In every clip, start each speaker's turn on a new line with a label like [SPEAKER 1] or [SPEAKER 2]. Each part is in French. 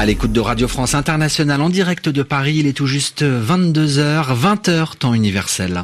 [SPEAKER 1] À l'écoute de Radio France Internationale en direct de Paris, il est tout juste 22h, 20h temps universel.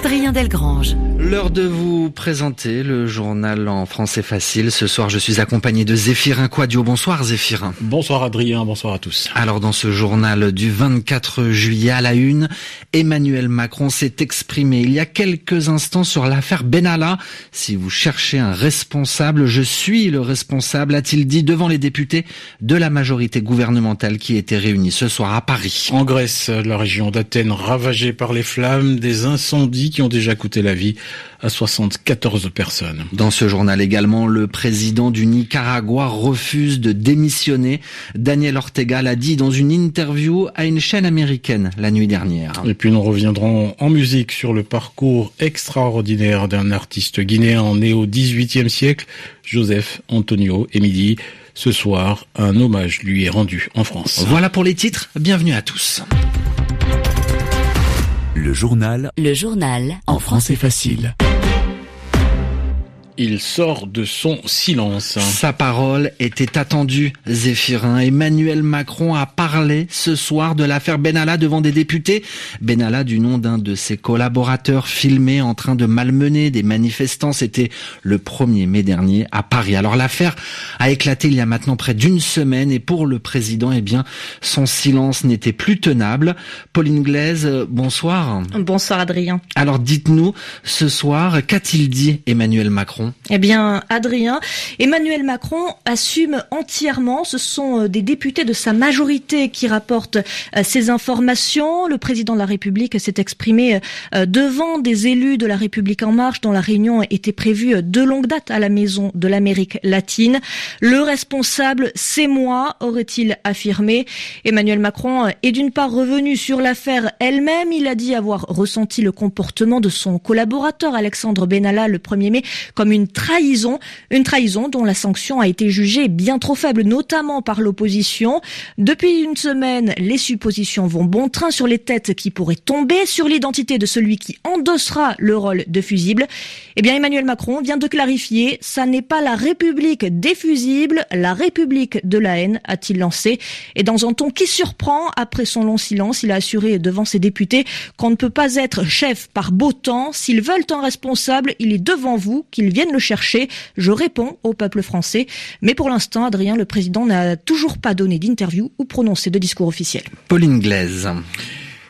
[SPEAKER 2] Adrien Delgrange.
[SPEAKER 1] L'heure de vous présenter le journal en français facile. Ce soir, je suis accompagné de Zéphirin Quadio. Bonsoir Zéphirin.
[SPEAKER 3] Bonsoir Adrien, bonsoir à tous.
[SPEAKER 1] Alors dans ce journal du 24 juillet à la une, Emmanuel Macron s'est exprimé il y a quelques instants sur l'affaire Benalla. Si vous cherchez un responsable, je suis le responsable, a-t-il dit devant les députés de la majorité gouvernementale qui était réunie ce soir à Paris.
[SPEAKER 3] En Grèce, la région d'Athènes ravagée par les flammes, des incendies qui ont déjà coûté la vie à 74 personnes.
[SPEAKER 1] Dans ce journal également, le président du Nicaragua refuse de démissionner. Daniel Ortega l'a dit dans une interview à une chaîne américaine la nuit dernière.
[SPEAKER 3] Et puis nous reviendrons en musique sur le parcours extraordinaire d'un artiste guinéen né au XVIIIe siècle, Joseph Antonio Emidi. Ce soir, un hommage lui est rendu en France.
[SPEAKER 1] Voilà pour les titres. Bienvenue à tous.
[SPEAKER 2] Le journal. Le journal. En français facile
[SPEAKER 3] il sort de son silence.
[SPEAKER 1] Sa parole était attendue, Zéphirin. Emmanuel Macron a parlé ce soir de l'affaire Benalla devant des députés. Benalla, du nom d'un de ses collaborateurs filmé en train de malmener des manifestants, c'était le 1er mai dernier à Paris. Alors l'affaire a éclaté il y a maintenant près d'une semaine et pour le président, eh bien, son silence n'était plus tenable. Pauline Glaise, bonsoir.
[SPEAKER 4] Bonsoir Adrien.
[SPEAKER 1] Alors dites-nous, ce soir, qu'a-t-il dit Emmanuel Macron?
[SPEAKER 4] Eh bien, Adrien, Emmanuel Macron assume entièrement. Ce sont euh, des députés de sa majorité qui rapportent euh, ces informations. Le président de la République s'est exprimé euh, devant des élus de la République en marche dont la réunion était prévue de longue date à la Maison de l'Amérique latine. Le responsable, c'est moi, aurait-il affirmé. Emmanuel Macron est d'une part revenu sur l'affaire elle-même. Il a dit avoir ressenti le comportement de son collaborateur Alexandre Benalla le 1er mai une trahison, une trahison dont la sanction a été jugée bien trop faible, notamment par l'opposition. Depuis une semaine, les suppositions vont bon train sur les têtes qui pourraient tomber, sur l'identité de celui qui endossera le rôle de fusible. Eh bien, Emmanuel Macron vient de clarifier, ça n'est pas la République des fusibles, la République de la haine, a-t-il lancé. Et dans un ton qui surprend, après son long silence, il a assuré devant ses députés qu'on ne peut pas être chef par beau temps. S'ils veulent un responsable, il est devant vous, qu'ils viennent le chercher. Je réponds au peuple français. Mais pour l'instant, Adrien, le président n'a toujours pas donné d'interview ou prononcé de discours officiel.
[SPEAKER 1] Pauline Glaise.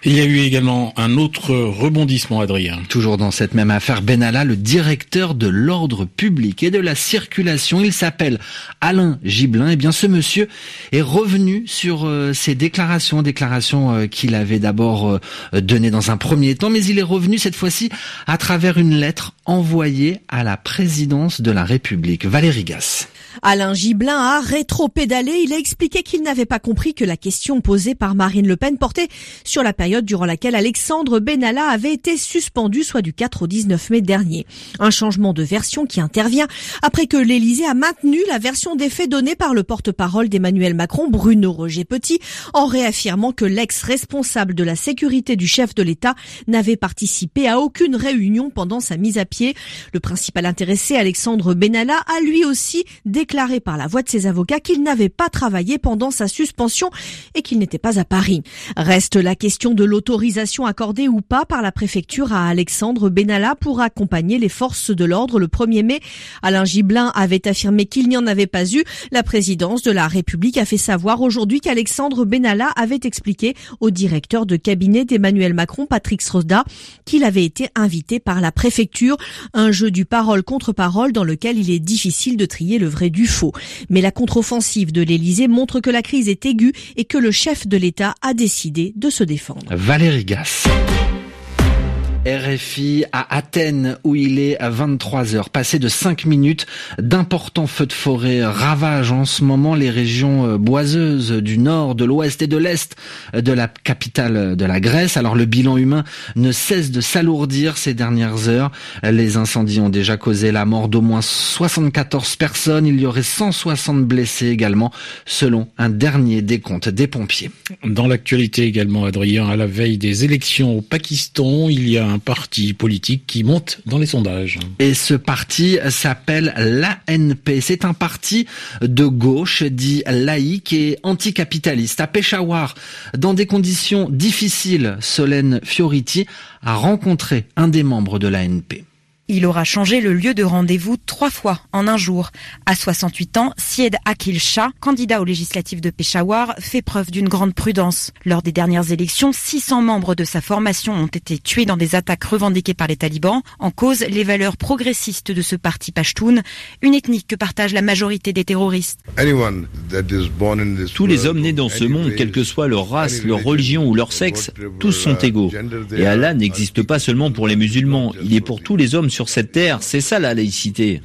[SPEAKER 3] Il y a eu également un autre rebondissement, Adrien.
[SPEAKER 1] Toujours dans cette même affaire, Benalla, le directeur de l'ordre public et de la circulation, il s'appelle Alain Giblin. Eh bien, ce monsieur est revenu sur euh, ses déclarations, déclarations euh, qu'il avait d'abord euh, données dans un premier temps, mais il est revenu cette fois-ci à travers une lettre envoyée à la présidence de la République. Valérie Gasse.
[SPEAKER 5] Alain Giblin a rétro-pédalé. Il a expliqué qu'il n'avait pas compris que la question posée par Marine Le Pen portait sur la période durant laquelle Alexandre Benalla avait été suspendu, soit du 4 au 19 mai dernier. Un changement de version qui intervient après que l'Élysée a maintenu la version des faits donnée par le porte-parole d'Emmanuel Macron, Bruno Roger Petit, en réaffirmant que l'ex-responsable de la sécurité du chef de l'État n'avait participé à aucune réunion pendant sa mise à pied. Le principal intéressé, Alexandre Benalla, a lui aussi déclaré par la voix de ses avocats qu'il n'avait pas travaillé pendant sa suspension et qu'il n'était pas à Paris. Reste la question de l'autorisation accordée ou pas par la préfecture à Alexandre Benalla pour accompagner les forces de l'ordre le 1er mai. Alain Giblin avait affirmé qu'il n'y en avait pas eu. La présidence de la République a fait savoir aujourd'hui qu'Alexandre Benalla avait expliqué au directeur de cabinet d'Emmanuel Macron, Patrick Sroda, qu'il avait été invité par la préfecture. Un jeu du parole contre parole dans lequel il est difficile de trier le vrai du faux. Mais la contre-offensive de l'Elysée montre que la crise est aiguë et que le chef de l'État a décidé de se défendre.
[SPEAKER 1] Valérie Gasse. RFI à Athènes où il est à 23 heures. Passé de 5 minutes, d'importants feux de forêt ravagent en ce moment les régions euh, boiseuses du nord, de l'ouest et de l'est de la capitale de la Grèce. Alors le bilan humain ne cesse de s'alourdir ces dernières heures. Les incendies ont déjà causé la mort d'au moins 74 personnes. Il y aurait 160 blessés également, selon un dernier décompte des pompiers.
[SPEAKER 3] Dans l'actualité également, Adrien, à la veille des élections au Pakistan, il y a un parti politique qui monte dans les sondages.
[SPEAKER 1] Et ce parti s'appelle l'ANP. C'est un parti de gauche dit laïque et anticapitaliste. À Peshawar, dans des conditions difficiles, Solène Fioriti a rencontré un des membres de l'ANP.
[SPEAKER 6] Il aura changé le lieu de rendez-vous trois fois en un jour. À 68 ans, Sied Akil Shah, candidat aux législatives de Peshawar, fait preuve d'une grande prudence. Lors des dernières élections, 600 membres de sa formation ont été tués dans des attaques revendiquées par les talibans. En cause, les valeurs progressistes de ce parti Pashtun, une ethnie que partage la majorité des terroristes.
[SPEAKER 7] Tous les hommes nés dans ce monde, quelle que soit leur race, leur religion ou leur sexe, tous sont égaux. Et Allah n'existe pas seulement pour les musulmans, il est pour tous les hommes sur cette terre, c'est ça la laïcité.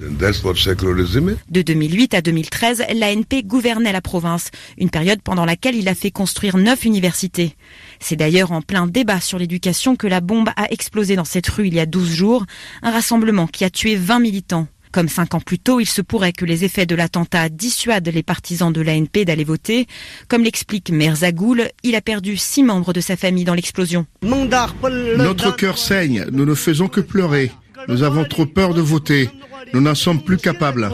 [SPEAKER 6] De 2008 à 2013, l'ANP gouvernait la province, une période pendant laquelle il a fait construire neuf universités. C'est d'ailleurs en plein débat sur l'éducation que la bombe a explosé dans cette rue il y a 12 jours, un rassemblement qui a tué 20 militants. Comme cinq ans plus tôt, il se pourrait que les effets de l'attentat dissuadent les partisans de l'ANP d'aller voter. Comme l'explique Merzagoul, il a perdu six membres de sa famille dans l'explosion.
[SPEAKER 8] Notre cœur saigne, nous ne faisons que pleurer. Nous avons trop peur de voter. Nous n'en sommes plus capables.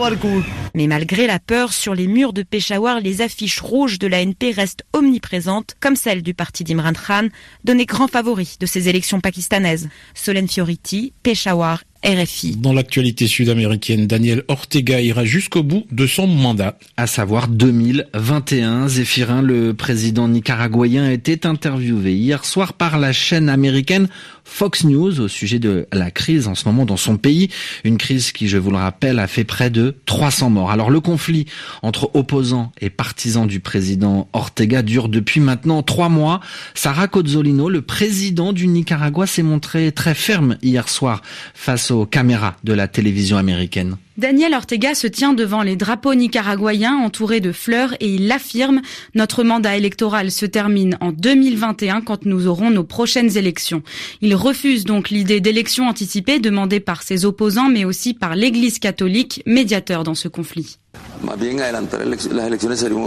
[SPEAKER 6] Mais malgré la peur, sur les murs de Peshawar, les affiches rouges de l'ANP restent omniprésentes, comme celle du parti d'Imran Khan, donné grand favori de ces élections pakistanaises. Solène Fioriti, Peshawar, RFI.
[SPEAKER 3] Dans l'actualité sud-américaine, Daniel Ortega ira jusqu'au bout de son mandat.
[SPEAKER 1] À savoir 2021, Zéphirin, le président nicaraguayen, était interviewé hier soir par la chaîne américaine Fox News au sujet de la crise en ce moment dans son pays. Une crise qui, je vous le rappelle, a fait près de 300 morts. Alors le conflit entre opposants et partisans du président Ortega dure depuis maintenant trois mois. Sarah Cozzolino, le président du Nicaragua, s'est montré très ferme hier soir face aux caméras de la télévision américaine.
[SPEAKER 9] Daniel Ortega se tient devant les drapeaux nicaraguayens entourés de fleurs et il affirme notre mandat électoral se termine en 2021 quand nous aurons nos prochaines élections. Il refuse donc l'idée d'élections anticipées demandée par ses opposants mais aussi par l'Église catholique, médiateur dans ce conflit.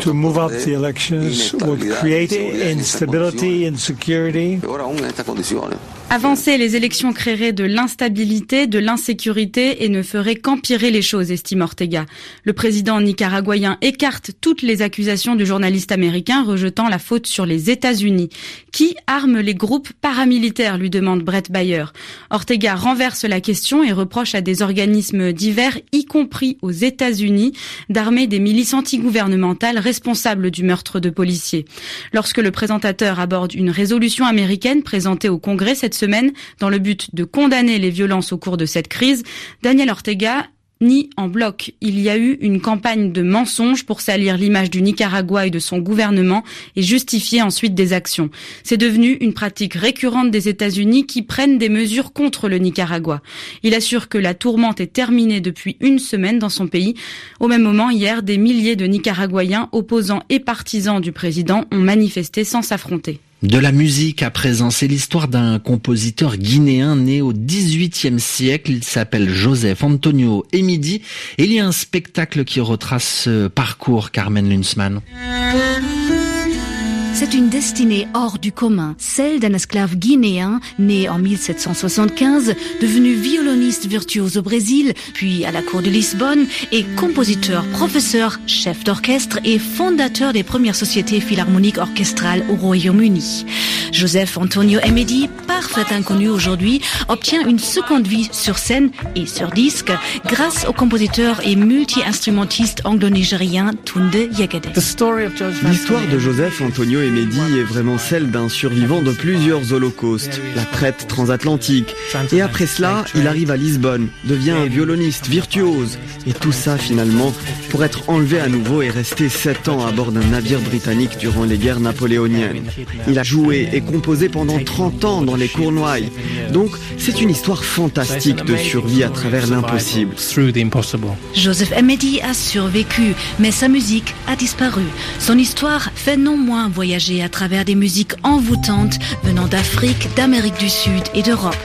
[SPEAKER 10] To move up the elections would create instability, insecurity.
[SPEAKER 9] Avancer les élections créerait de l'instabilité, de l'insécurité et ne ferait qu'empirer les choses, estime Ortega. Le président nicaraguayen écarte toutes les accusations du journaliste américain rejetant la faute sur les États-Unis. Qui arme les groupes paramilitaires lui demande Brett Bayer. Ortega renverse la question et reproche à des organismes divers, y compris aux États-Unis, d'armer des milices antigouvernementales responsables du meurtre de policiers. Lorsque le présentateur aborde une résolution américaine présentée au Congrès cette semaine dans le but de condamner les violences au cours de cette crise, Daniel Ortega en bloc. Il y a eu une campagne de mensonges pour salir l'image du Nicaragua et de son gouvernement et justifier ensuite des actions. C'est devenu une pratique récurrente des États-Unis qui prennent des mesures contre le Nicaragua. Il assure que la tourmente est terminée depuis une semaine dans son pays. Au même moment, hier, des milliers de Nicaraguayens, opposants et partisans du président, ont manifesté sans s'affronter.
[SPEAKER 1] De la musique à présent, c'est l'histoire d'un compositeur guinéen né au XVIIIe siècle. Il s'appelle Joseph Antonio Emidi il y a un spectacle qui retrace ce parcours, Carmen Lunsman.
[SPEAKER 11] C'est une destinée hors du commun, celle d'un esclave guinéen né en 1775, devenu violoniste virtuose au Brésil, puis à la cour de Lisbonne, et compositeur, professeur, chef d'orchestre et fondateur des premières sociétés philharmoniques orchestrales au Royaume-Uni. Joseph Antonio Emedi, parfait inconnu aujourd'hui, obtient une seconde vie sur scène et sur disque grâce au compositeur et multi-instrumentiste anglo-nigérien Tunde Yegede.
[SPEAKER 12] L'histoire de Joseph Antonio Emedi est vraiment celle d'un survivant de plusieurs holocaustes, la traite transatlantique. Et après cela, il arrive à Lisbonne, devient un violoniste virtuose. Et tout ça finalement pour être enlevé à nouveau et rester sept ans à bord d'un navire britannique durant les guerres napoléoniennes. Il a joué et composé pendant 30 ans dans les Cournois. Donc c'est une histoire fantastique de survie à travers l'impossible.
[SPEAKER 11] Joseph Emedi a survécu, mais sa musique a disparu. Son histoire fait non moins voyager à travers des musiques envoûtantes venant d'Afrique, d'Amérique du Sud et d'Europe.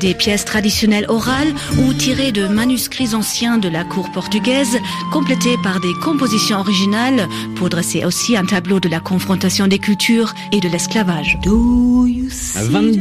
[SPEAKER 11] Des pièces traditionnelles orales ou tirées de manuscrits anciens de la cour portugaise, complétées par des compositions originales pour dresser aussi un tableau de la confrontation des cultures et de l'esclavage.